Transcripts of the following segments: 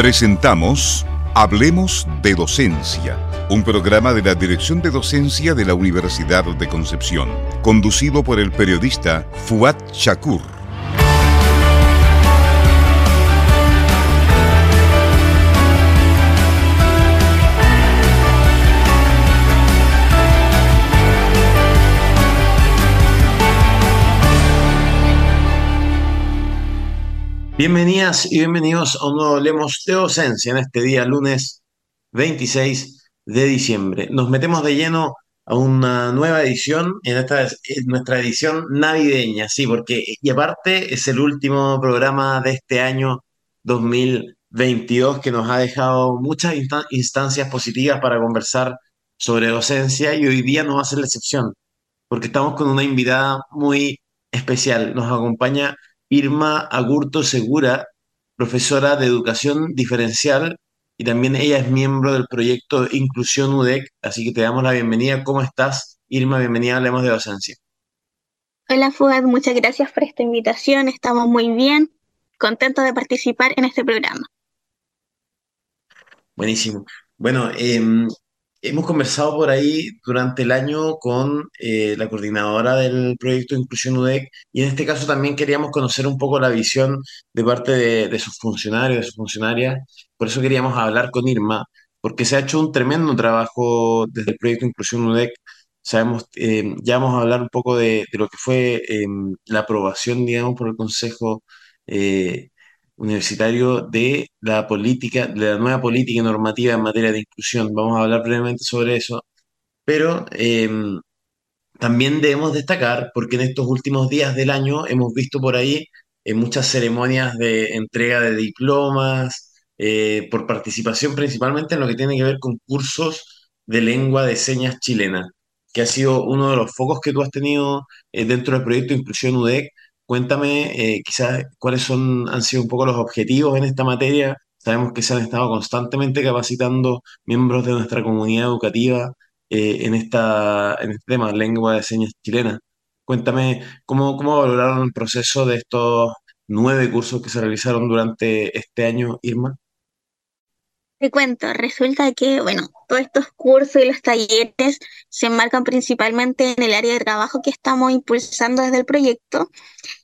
Presentamos Hablemos de Docencia, un programa de la Dirección de Docencia de la Universidad de Concepción, conducido por el periodista Fuad Shakur. Bienvenidas y bienvenidos a un nuevo Lemos de Docencia en este día, lunes 26 de diciembre. Nos metemos de lleno a una nueva edición, en esta nuestra edición navideña, sí, porque y aparte es el último programa de este año 2022 que nos ha dejado muchas instancias positivas para conversar sobre docencia y hoy día no va a ser la excepción, porque estamos con una invitada muy especial. Nos acompaña Irma Agurto Segura, profesora de educación diferencial y también ella es miembro del proyecto Inclusión UDEC, así que te damos la bienvenida. ¿Cómo estás? Irma, bienvenida, hablemos de docencia. Hola Fugad, muchas gracias por esta invitación, estamos muy bien, contentos de participar en este programa. Buenísimo. Bueno, eh, Hemos conversado por ahí durante el año con eh, la coordinadora del proyecto Inclusión UDEC y en este caso también queríamos conocer un poco la visión de parte de, sus funcionarios, de sus funcionarias. Por eso queríamos hablar con Irma, porque se ha hecho un tremendo trabajo desde el proyecto Inclusión UDEC. Sabemos, eh, ya vamos a hablar un poco de, lo que fue eh, la aprobación, digamos, por el Consejo universitario de la política, de la nueva política normativa en materia de inclusión. Vamos a hablar brevemente sobre eso, pero em, también debemos destacar, porque en estos últimos días del año hemos visto por ahí eh, muchas ceremonias de entrega de diplomas, eh, por participación principalmente en lo que tiene que ver con cursos de lengua de señas chilena, que ha sido uno de los focos que tú has tenido eh, dentro del proyecto Inclusión UDEC Cuéntame eh, quizás cuáles son, han sido un poco los objetivos en esta materia. Sabemos que se han estado constantemente capacitando miembros de nuestra comunidad educativa eh, en, esta, en este tema, lengua de señas chilena. Cuéntame cómo, cómo valoraron el proceso de estos nueve cursos que se realizaron durante este año, Irma. Te cuento, resulta que, bueno, todos estos cursos y los talleres se enmarcan principalmente en el área de trabajo que estamos impulsando desde el proyecto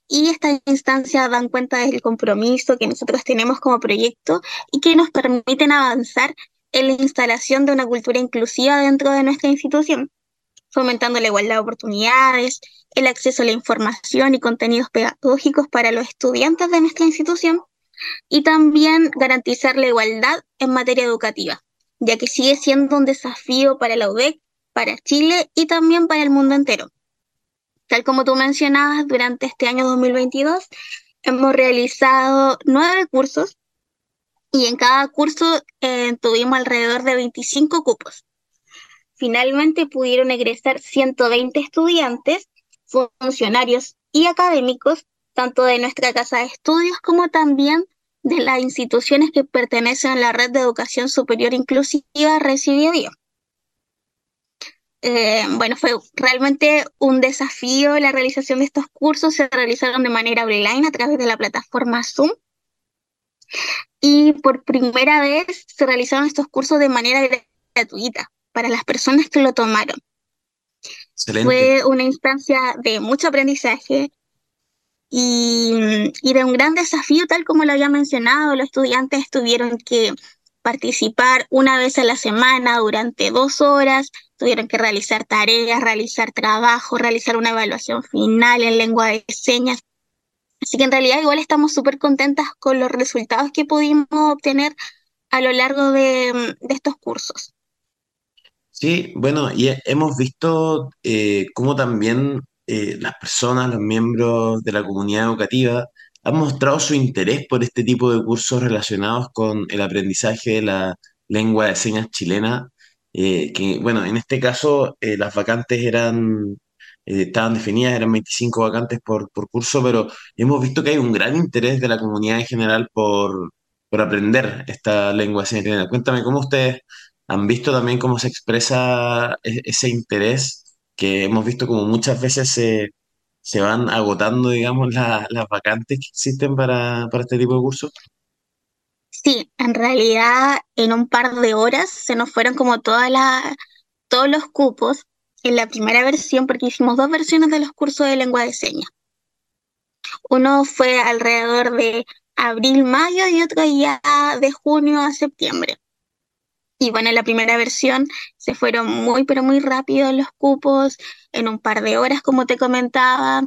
y estas instancias dan cuenta del compromiso que nosotros tenemos como proyecto y que nos permiten avanzar en la instalación de una cultura inclusiva dentro de nuestra institución, fomentando la igualdad de oportunidades, el acceso a la información y contenidos pedagógicos para los estudiantes de nuestra institución y también garantizar la igualdad en materia educativa, ya que sigue siendo un desafío para la UDEC, para Chile y también para el mundo entero. Tal como tú mencionabas, durante este año 2022 hemos realizado nueve cursos y en cada curso eh, tuvimos alrededor de 25 cupos. Finalmente pudieron egresar 120 estudiantes, funcionarios y académicos, tanto de nuestra casa de estudios como también de las instituciones que pertenecen a la red de educación superior inclusiva Recibio eh, bueno, fue realmente un desafío la realización de estos cursos. Se realizaron de manera online a través de la plataforma Zoom. Y por primera vez se realizaron estos cursos de manera gratuita para las personas que lo tomaron. Fue una instancia de mucho aprendizaje y, y, de un gran desafío, tal como lo había mencionado. Los estudiantes tuvieron que participar una vez a la semana durante dos horas tuvieron que realizar tareas, realizar trabajo, realizar una evaluación final en lengua de señas. Así que en realidad igual estamos súper contentas con los resultados que pudimos obtener a lo largo de, estos cursos. Sí, bueno, y hemos visto eh, cómo también eh, las personas, los miembros de la comunidad educativa, han mostrado su interés por este tipo de cursos relacionados con el aprendizaje de la lengua de señas chilena eh, que bueno, en este caso eh, las vacantes eran, eh, estaban definidas, eran 25 vacantes por, por, curso, pero hemos visto que hay un gran interés de la comunidad en general por, por aprender esta lengua señas Cuéntame, ¿cómo ustedes han visto también cómo se expresa e-, ese interés que hemos visto como muchas veces se, se van agotando, digamos, las vacantes que existen para, para este tipo de cursos? Sí, en realidad en un par de horas se nos fueron como todas las, todos los cupos en la primera versión porque hicimos dos versiones de los cursos de lengua de señas. Uno fue alrededor de abril, mayo y otro ya de junio a septiembre. Y bueno, en la primera versión se fueron muy, pero muy rápido los cupos, en un par de horas, como te comentaba.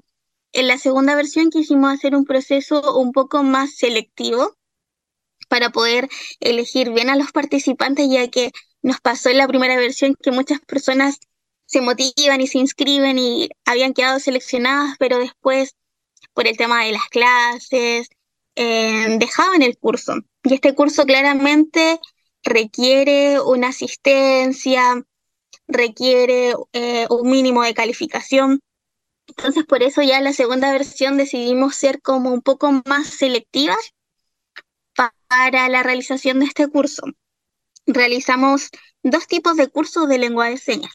En la segunda versión quisimos hacer un proceso un poco más selectivo para poder elegir bien a los participantes, ya que nos pasó en la primera versión que muchas personas se motivan y se inscriben y habían quedado seleccionadas, pero después, por el tema de las clases, eh, dejaban el curso. Y este curso claramente requiere una asistencia, requiere eh, un mínimo de calificación. Entonces, por eso ya la segunda versión decidimos ser como un poco más selectivas para la realización de este curso. Realizamos dos tipos de cursos de lengua de señas.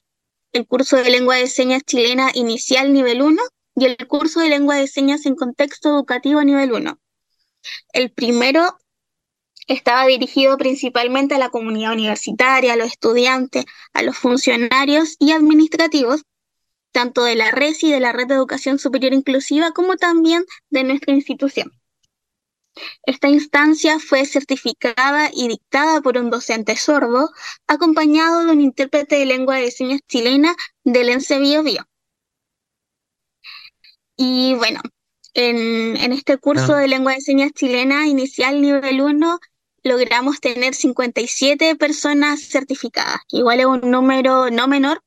El curso de lengua de señas chilena inicial nivel 1 y el curso de lengua de señas en contexto educativo nivel 1. El primero estaba dirigido principalmente a la comunidad universitaria, a los estudiantes, a los funcionarios y administrativos, tanto de la red y de la Red de Educación Superior Inclusiva como también de nuestra institución. Esta instancia fue certificada y dictada por un docente sordo, acompañado de un intérprete de lengua de señas chilena del ENSE Bio Bio. Y bueno, en, este curso ah. de lengua de señas chilena inicial nivel 1 logramos tener 57 personas certificadas, que igual es un número no menor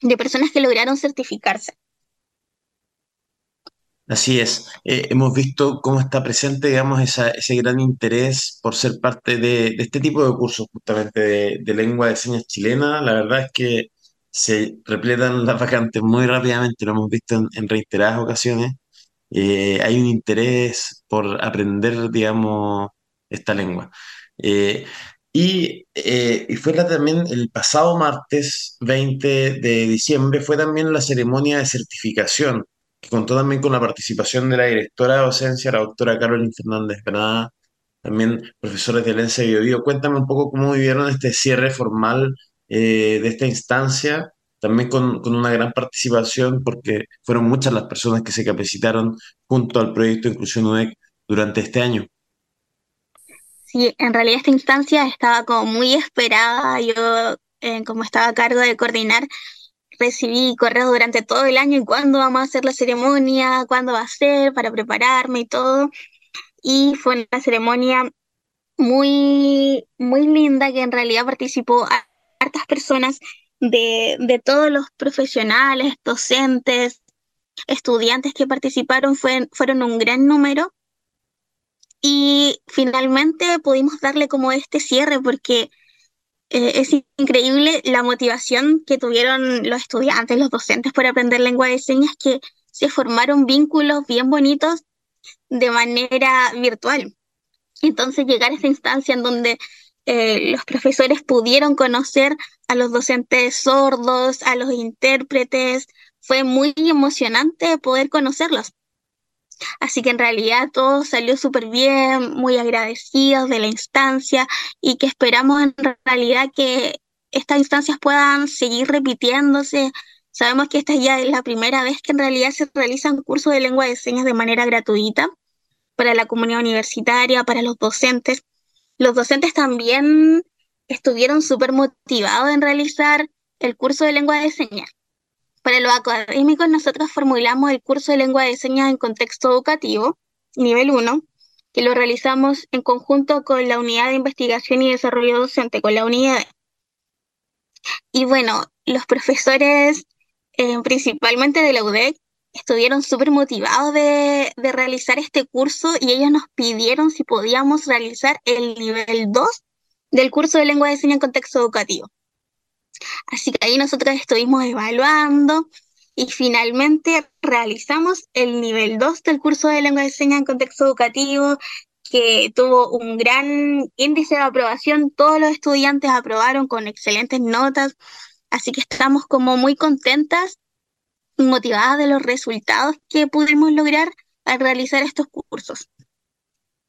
de personas que lograron certificarse. Así es, eh, hemos visto cómo está presente, digamos, ese gran interés por ser parte de, este tipo de cursos, justamente de, lengua de señas chilena. La verdad es que se repletan las vacantes muy rápidamente, lo hemos visto en, reiteradas ocasiones. Eh, hay un interés por aprender, digamos, esta lengua. Eh, y, y, fue también el pasado martes 20 de diciembre, fue también la ceremonia de certificación contó también con la participación de la directora de docencia, la doctora Carolina Fernández Granada, también profesores de Lense. Cuéntame un poco cómo vivieron este cierre formal eh, de esta instancia, también con, con, una gran participación, porque fueron muchas las personas que se capacitaron junto al proyecto Inclusión UNEC durante este año. Sí, en realidad esta instancia estaba como muy esperada. Yo, eh, como estaba a cargo de coordinar, recibí correos durante todo el año y cuándo vamos a hacer la ceremonia, cuándo va a ser, para prepararme y todo. Y fue una ceremonia muy, muy linda que en realidad participó a hartas personas de, de todos los profesionales, docentes, estudiantes que participaron, fue, fueron un gran número. Y finalmente pudimos darle como este cierre porque eh, es increíble la motivación que tuvieron los estudiantes, los docentes por aprender lengua de señas, que se formaron vínculos bien bonitos de manera virtual. Entonces llegar a esa instancia en donde eh, los profesores pudieron conocer a los docentes sordos, a los intérpretes, fue muy emocionante poder conocerlos. Así que en realidad todo salió súper bien, muy agradecidos de la instancia y que esperamos en realidad que estas instancias puedan seguir repitiéndose. Sabemos que esta ya es la primera vez que en realidad se realizan cursos de lengua de señas de manera gratuita para la comunidad universitaria, para los docentes. Los docentes también estuvieron súper motivados en realizar el curso de lengua de señas. Para los académicos, nosotros formulamos el curso de lengua de señas en contexto educativo, nivel 1, que lo realizamos en conjunto con la Unidad de Investigación y Desarrollo Docente, con la unidad. Y bueno, los profesores, eh, principalmente de la UDEC, estuvieron súper motivados de, de, realizar este curso y ellos nos pidieron si podíamos realizar el nivel 2 del curso de lengua de señas en contexto educativo. Así que ahí nosotros estuvimos evaluando y finalmente realizamos el nivel 2 del curso de lengua de señas en contexto educativo, que tuvo un gran índice de aprobación. Todos los estudiantes aprobaron con excelentes notas, así que estamos como muy contentas y motivadas de los resultados que pudimos lograr al realizar estos cursos.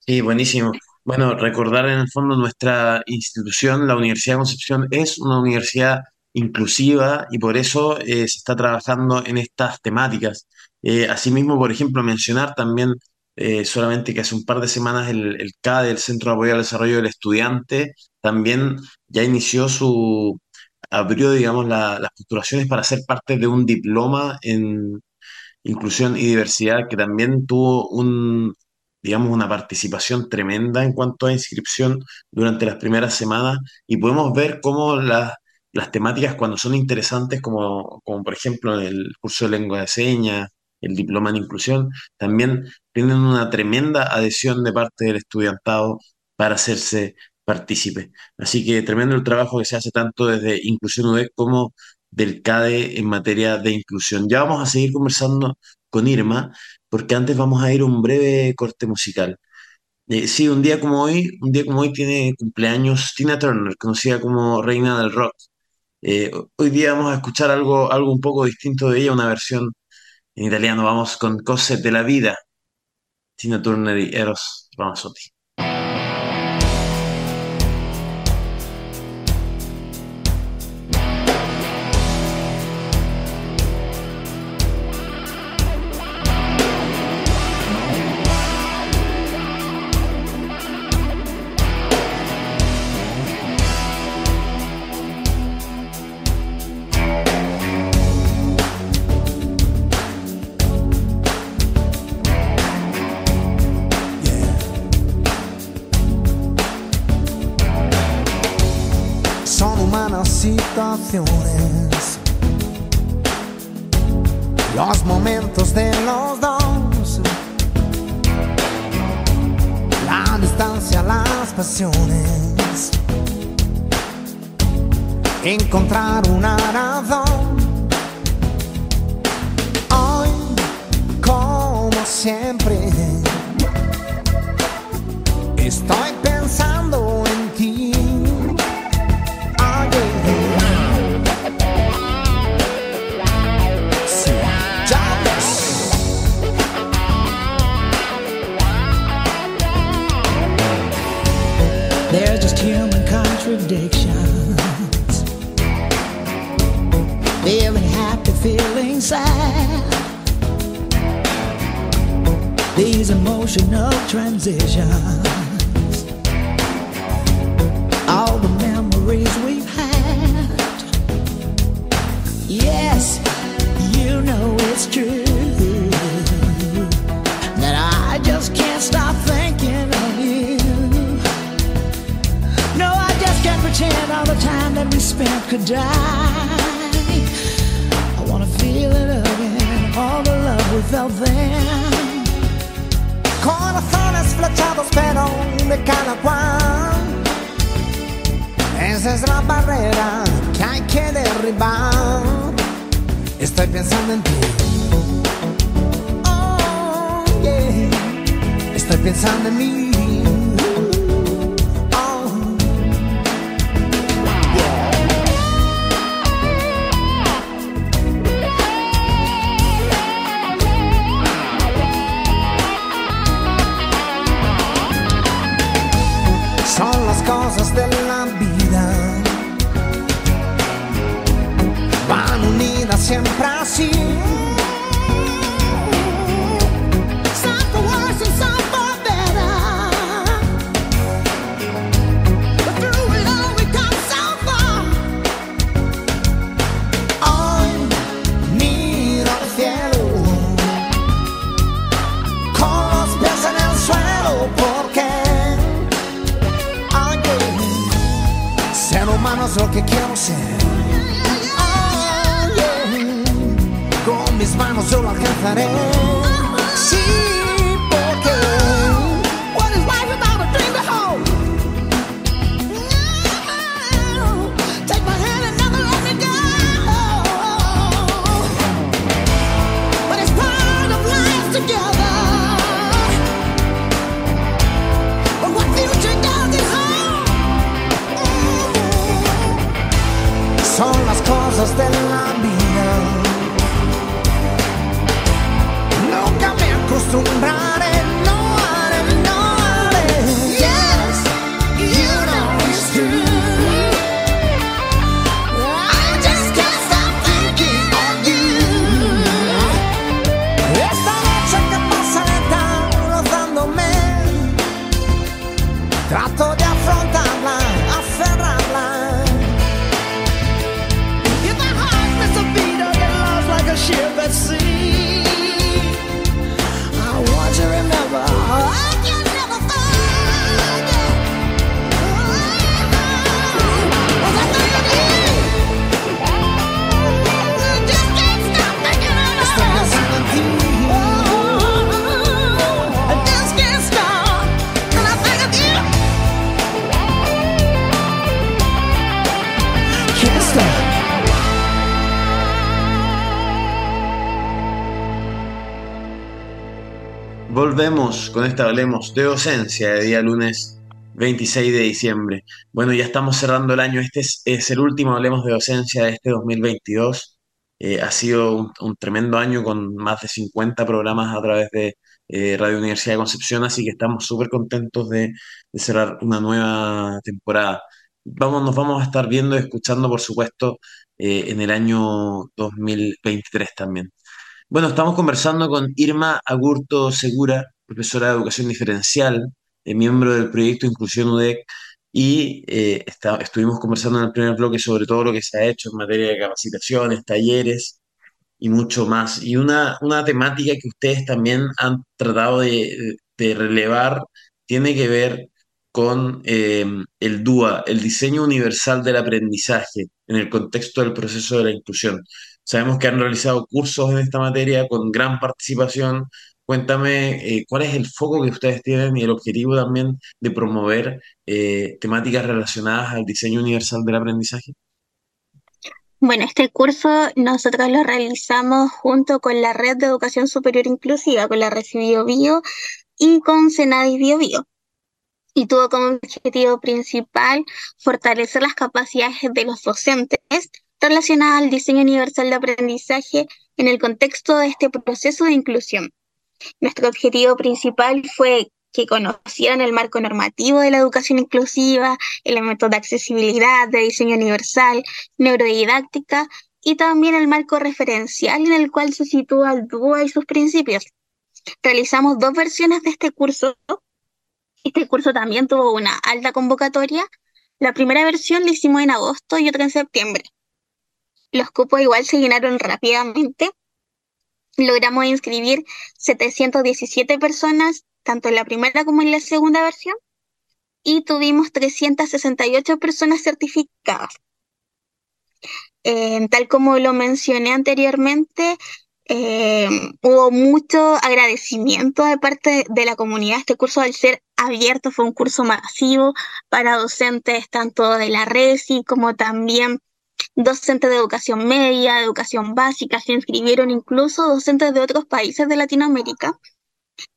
Sí, buenísimo. Bueno, recordar en el fondo nuestra institución, la Universidad de Concepción, es una universidad inclusiva y por eso eh, se está trabajando en estas temáticas. Eh, asimismo, por ejemplo, mencionar también eh, solamente que hace un par de semanas el, el CADE, el Centro de Apoyo al Desarrollo del Estudiante, también ya inició su, abrió, digamos, la- las postulaciones para ser parte de un diploma en inclusión y diversidad que también tuvo un, digamos, una participación tremenda en cuanto a inscripción durante las primeras semanas y podemos ver cómo las, las temáticas cuando son interesantes, como, como por ejemplo el curso de lengua de señas, el diploma en inclusión, también tienen una tremenda adhesión de parte del estudiantado para hacerse partícipe. Así que tremendo el trabajo que se hace tanto desde Inclusión UD como del CADE en materia de inclusión. Ya vamos a seguir conversando con Irma, porque antes vamos a ir a un breve corte musical. Eh, sí, un día como hoy, un día como hoy tiene cumpleaños Tina Turner, conocida como Reina del Rock. Eh, hoy día vamos a escuchar algo, algo un poco distinto de ella, una versión en italiano. Vamos con Cose de la Vida, Tina Turner y Eros Ramazzotti. Los momentos de los dos, la distancia, las pasiones, encontrar una razón. Hoy, como siempre, estoy pensando contradictions. Feeling happy, feeling sad. These emotional transitions. Could die. I wanna feel it again, all the love we felt then. Corazones flechados pero de cada cual. Esa es la barrera que hay que derribar. Estoy pensando en ti. Oh, yeah. Estoy pensando en mí. Lo que quiero ser. Yeah. Con mis manos yo lo alcanzaré. Sí, las cosas de la vida. Volvemos con esta Hablemos de docencia de día lunes 26 de diciembre. Bueno, ya estamos cerrando el año. Este es, el último Hablemos de docencia de este 2022. Eh, ha sido un, tremendo año con más de 50 programas a través de eh, Radio Universidad de Concepción, así que estamos súper contentos de, de cerrar una nueva temporada. Vamos, nos vamos a estar viendo y escuchando, por supuesto, eh, en el año 2023 también. Bueno, estamos conversando con Irma Agurto Segura, profesora de Educación Diferencial, eh, miembro del proyecto Inclusión UDEC, y eh, está- estuvimos conversando en el primer bloque sobre todo lo que se ha hecho en materia de capacitaciones, talleres y mucho más. Y una, una temática que ustedes también han tratado de, de relevar tiene que ver con eh, el DUA, el diseño universal del aprendizaje en el contexto del proceso de la inclusión. Sabemos que han realizado cursos en esta materia con gran participación. Cuéntame, eh, ¿cuál es el foco que ustedes tienen y el objetivo también de promover eh, temáticas relacionadas al diseño universal del aprendizaje? Bueno, este curso nosotros lo realizamos junto con la Red de Educación Superior Inclusiva, con la Red Bio Bio y con Senadis Bio Bio. Y tuvo como objetivo principal fortalecer las capacidades de los docentes relacionadas al diseño universal de aprendizaje en el contexto de este proceso de inclusión. Nuestro objetivo principal fue que conocieran el marco normativo de la educación inclusiva, elementos de accesibilidad, de diseño universal, neurodidáctica y también el marco referencial en el cual se sitúa el DUA y sus principios. Realizamos dos versiones de este curso. Este curso también tuvo una alta convocatoria. La primera versión la hicimos en agosto y otra en septiembre. Los cupos igual se llenaron rápidamente. Logramos inscribir 717 personas, tanto en la primera como en la segunda versión, y tuvimos 368 personas certificadas. Eh, tal como lo mencioné anteriormente, eh, hubo mucho agradecimiento de parte de la comunidad. Este curso, al ser abierto, fue un curso masivo para docentes tanto de la RESI como también docentes de educación media, educación básica. Se inscribieron incluso docentes de otros países de Latinoamérica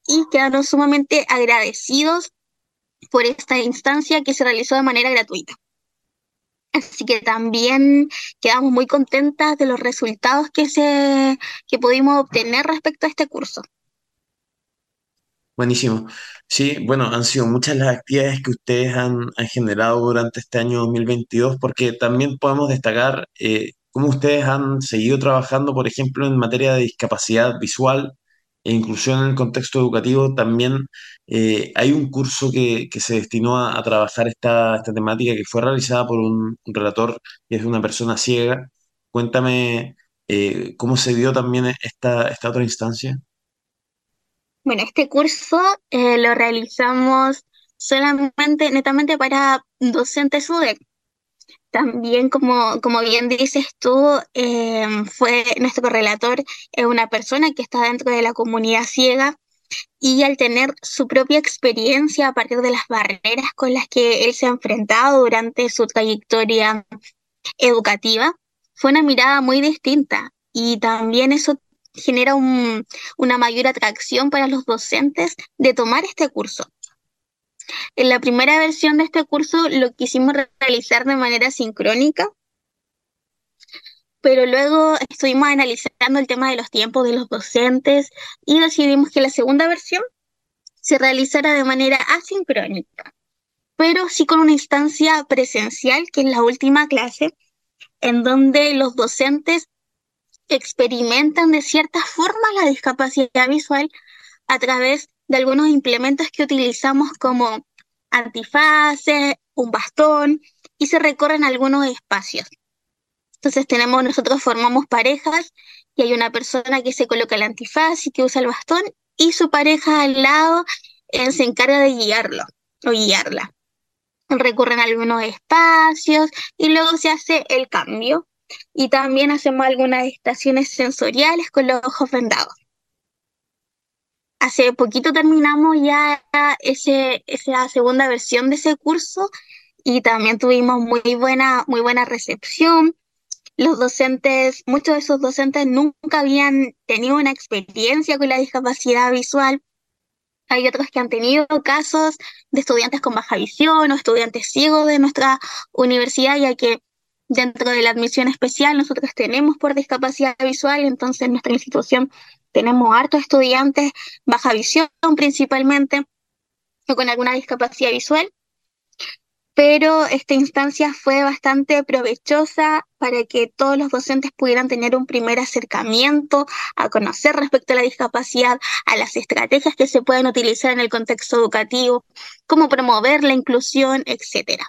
y quedaron sumamente agradecidos por esta instancia que se realizó de manera gratuita. Así que también quedamos muy contentas de los resultados que, se, que pudimos obtener respecto a este curso. Buenísimo. Sí, bueno, han sido muchas las actividades que ustedes han, generado durante este año 2022, porque también podemos destacar eh, cómo ustedes han seguido trabajando, por ejemplo, en materia de discapacidad visual e inclusión en el contexto educativo. También eh, hay un curso que, que se destinó a, trabajar esta, esta temática que fue realizada por un, un relator que es una persona ciega. Cuéntame eh, cómo se dio también esta, esta otra instancia. Bueno, este curso eh, lo realizamos solamente, netamente para docentes UDEC. También, como, como bien dices tú, eh, fue nuestro relator, es una persona que está dentro de la comunidad ciega y al tener su propia experiencia a partir de las barreras con las que él se ha enfrentado durante su trayectoria educativa, fue una mirada muy distinta y también eso genera un- una mayor atracción para los docentes de tomar este curso. En la primera versión de este curso lo quisimos re- realizar de manera sincrónica, pero luego estuvimos analizando el tema de los tiempos de los docentes y decidimos que la segunda versión se realizara de manera asincrónica, pero sí con una instancia presencial, que es la última clase, en donde los docentes experimentan de cierta forma la discapacidad visual a través de algunos implementos que utilizamos como antifaces, un bastón y se recorren algunos espacios. Entonces tenemos, nosotros formamos parejas y hay una persona que se coloca el antifaz y que usa el bastón y su pareja al lado eh, se encarga de guiarlo o guiarla. Recorren algunos espacios y luego se hace el cambio. Y también hacemos algunas estaciones sensoriales con los ojos vendados. Hace poquito terminamos ya ese, esa segunda versión de ese curso y también tuvimos muy buena, muy buena recepción los docentes, muchos de esos docentes nunca habían tenido una experiencia con la discapacidad visual. Hay otros que han tenido casos de estudiantes con baja visión o estudiantes ciegos de nuestra universidad, ya que dentro de la admisión especial nosotros tenemos por discapacidad visual, entonces en nuestra institución tenemos hartos estudiantes baja visión principalmente o con alguna discapacidad visual pero esta instancia fue bastante provechosa para que todos los docentes pudieran tener un primer acercamiento a conocer respecto a la discapacidad, a las estrategias que se pueden utilizar en el contexto educativo, cómo promover la inclusión, etcétera.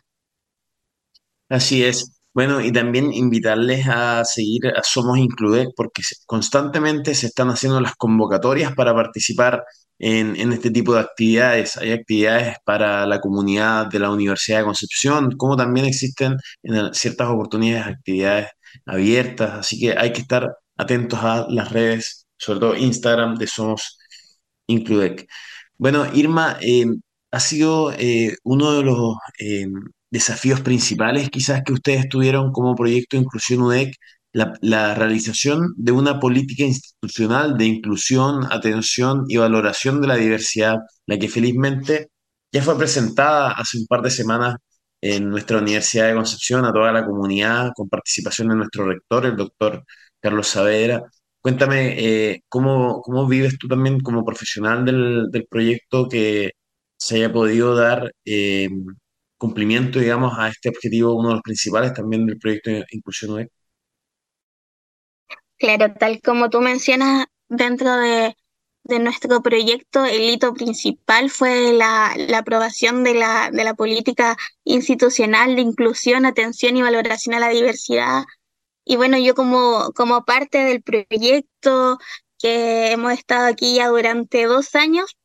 Así es. Bueno, y también invitarles a seguir a Somos Include porque constantemente se están haciendo las convocatorias para participar en, este tipo de actividades. Hay actividades para la comunidad de la Universidad de Concepción, como también existen en ciertas oportunidades actividades abiertas, así que hay que estar atentos a las redes, sobre todo Instagram de Somos Includec. Bueno, Irma, eh, ha sido eh, uno de los eh, desafíos principales quizás que ustedes tuvieron como proyecto Inclusión UDEC la, realización de una política institucional de inclusión, atención y valoración de la diversidad, la que felizmente ya fue presentada hace un par de semanas en nuestra Universidad de Concepción a toda la comunidad, con participación de nuestro rector, el doctor Carlos Saavedra. Cuéntame, eh, ¿cómo, ¿cómo, vives tú también como profesional del, del proyecto que se haya podido dar eh, cumplimiento, digamos, a este objetivo, uno de los principales también del proyecto de Inclusión? Claro, tal como tú mencionas, dentro de, nuestro proyecto, el hito principal fue la, aprobación de la, de la política institucional de inclusión, atención y valoración a la diversidad. Y bueno, yo como, como parte del proyecto que hemos estado aquí ya durante dos años,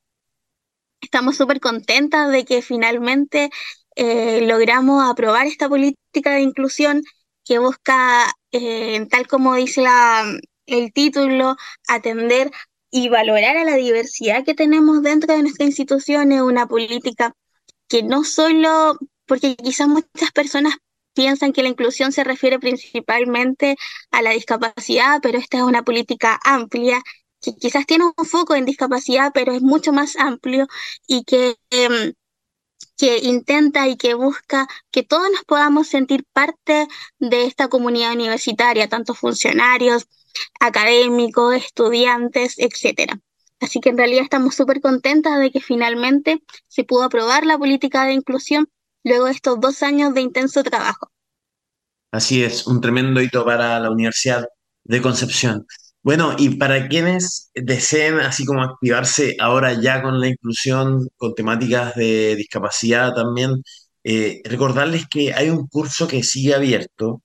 estamos súper contentas de que finalmente eh, logramos aprobar esta política de inclusión que busca, eh, tal como dice la, el título, atender y valorar a la diversidad que tenemos dentro de nuestra institución, es una política que no solo, porque quizás muchas personas piensan que la inclusión se refiere principalmente a la discapacidad, pero esta es una política amplia que quizás tiene un foco en discapacidad, pero es mucho más amplio y que em, que intenta y que busca que todos nos podamos sentir parte de esta comunidad universitaria, tanto funcionarios, académicos, estudiantes, etcétera. Así que en realidad estamos súper contentas de que finalmente se pudo aprobar la política de inclusión luego de estos dos años de intenso trabajo. Así es, un tremendo hito para la Universidad de Concepción. Bueno, y para quienes deseen así como activarse ahora ya con la inclusión, con temáticas de discapacidad también, eh, recordarles que hay un curso que sigue abierto,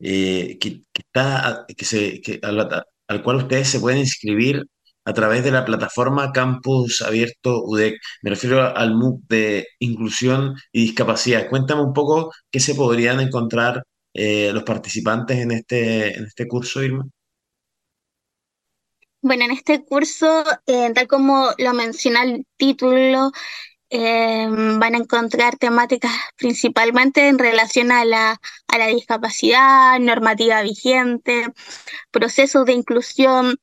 eh, que, está, que se, al, cual ustedes se pueden inscribir a través de la plataforma Campus Abierto UDEC. Me refiero al MOOC de Inclusión y Discapacidad. Cuéntame un poco qué se podrían encontrar eh, los participantes en este, en este curso, Irma. Bueno, en este curso, eh, tal como lo menciona el título, eh, van a encontrar temáticas principalmente en relación a la, a la discapacidad, normativa vigente, procesos de inclusión,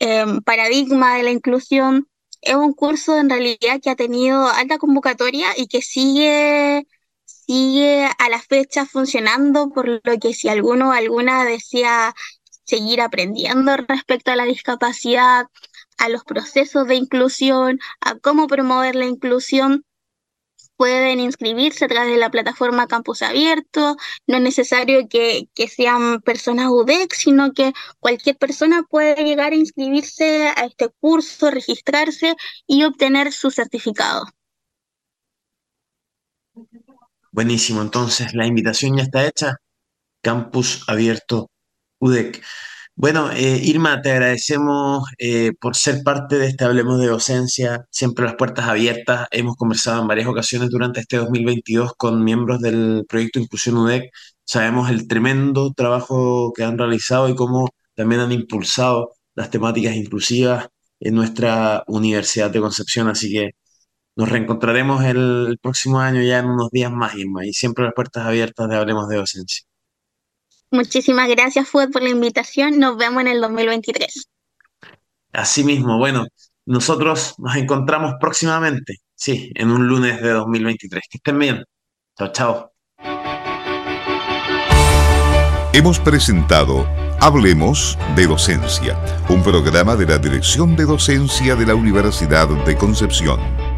eh, paradigma de la inclusión. Es un curso en realidad que ha tenido alta convocatoria y que sigue, sigue a la fecha funcionando, por lo que si alguno o alguna desea seguir aprendiendo respecto a la discapacidad, a los procesos de inclusión, a cómo promover la inclusión, pueden inscribirse a través de la plataforma Campus Abierto. No es necesario que, sean personas UDEC, sino que cualquier persona puede llegar a inscribirse a este curso, registrarse y obtener su certificado. buenísimo. Entonces, la invitación ya está hecha. Campus Abierto UDEC. Bueno, eh, Irma, te agradecemos eh, por ser parte de este Hablemos de Docencia, siempre las puertas abiertas. Hemos conversado en varias ocasiones durante este 2022 con miembros del proyecto Inclusión UDEC. Sabemos el tremendo trabajo que han realizado y cómo también han impulsado las temáticas inclusivas en nuestra Universidad de Concepción. Así que nos reencontraremos el, próximo año ya en unos días más, Irma, y siempre las puertas abiertas de Hablemos de Docencia. Muchísimas gracias, Fue, por la invitación. Nos vemos en el 2023. Asimismo, bueno, nosotros nos encontramos próximamente, sí, en un lunes de 2023. Que estén bien. Chao, chao. Hemos presentado Hablemos de Docencia, un programa de la Dirección de Docencia de la Universidad de Concepción.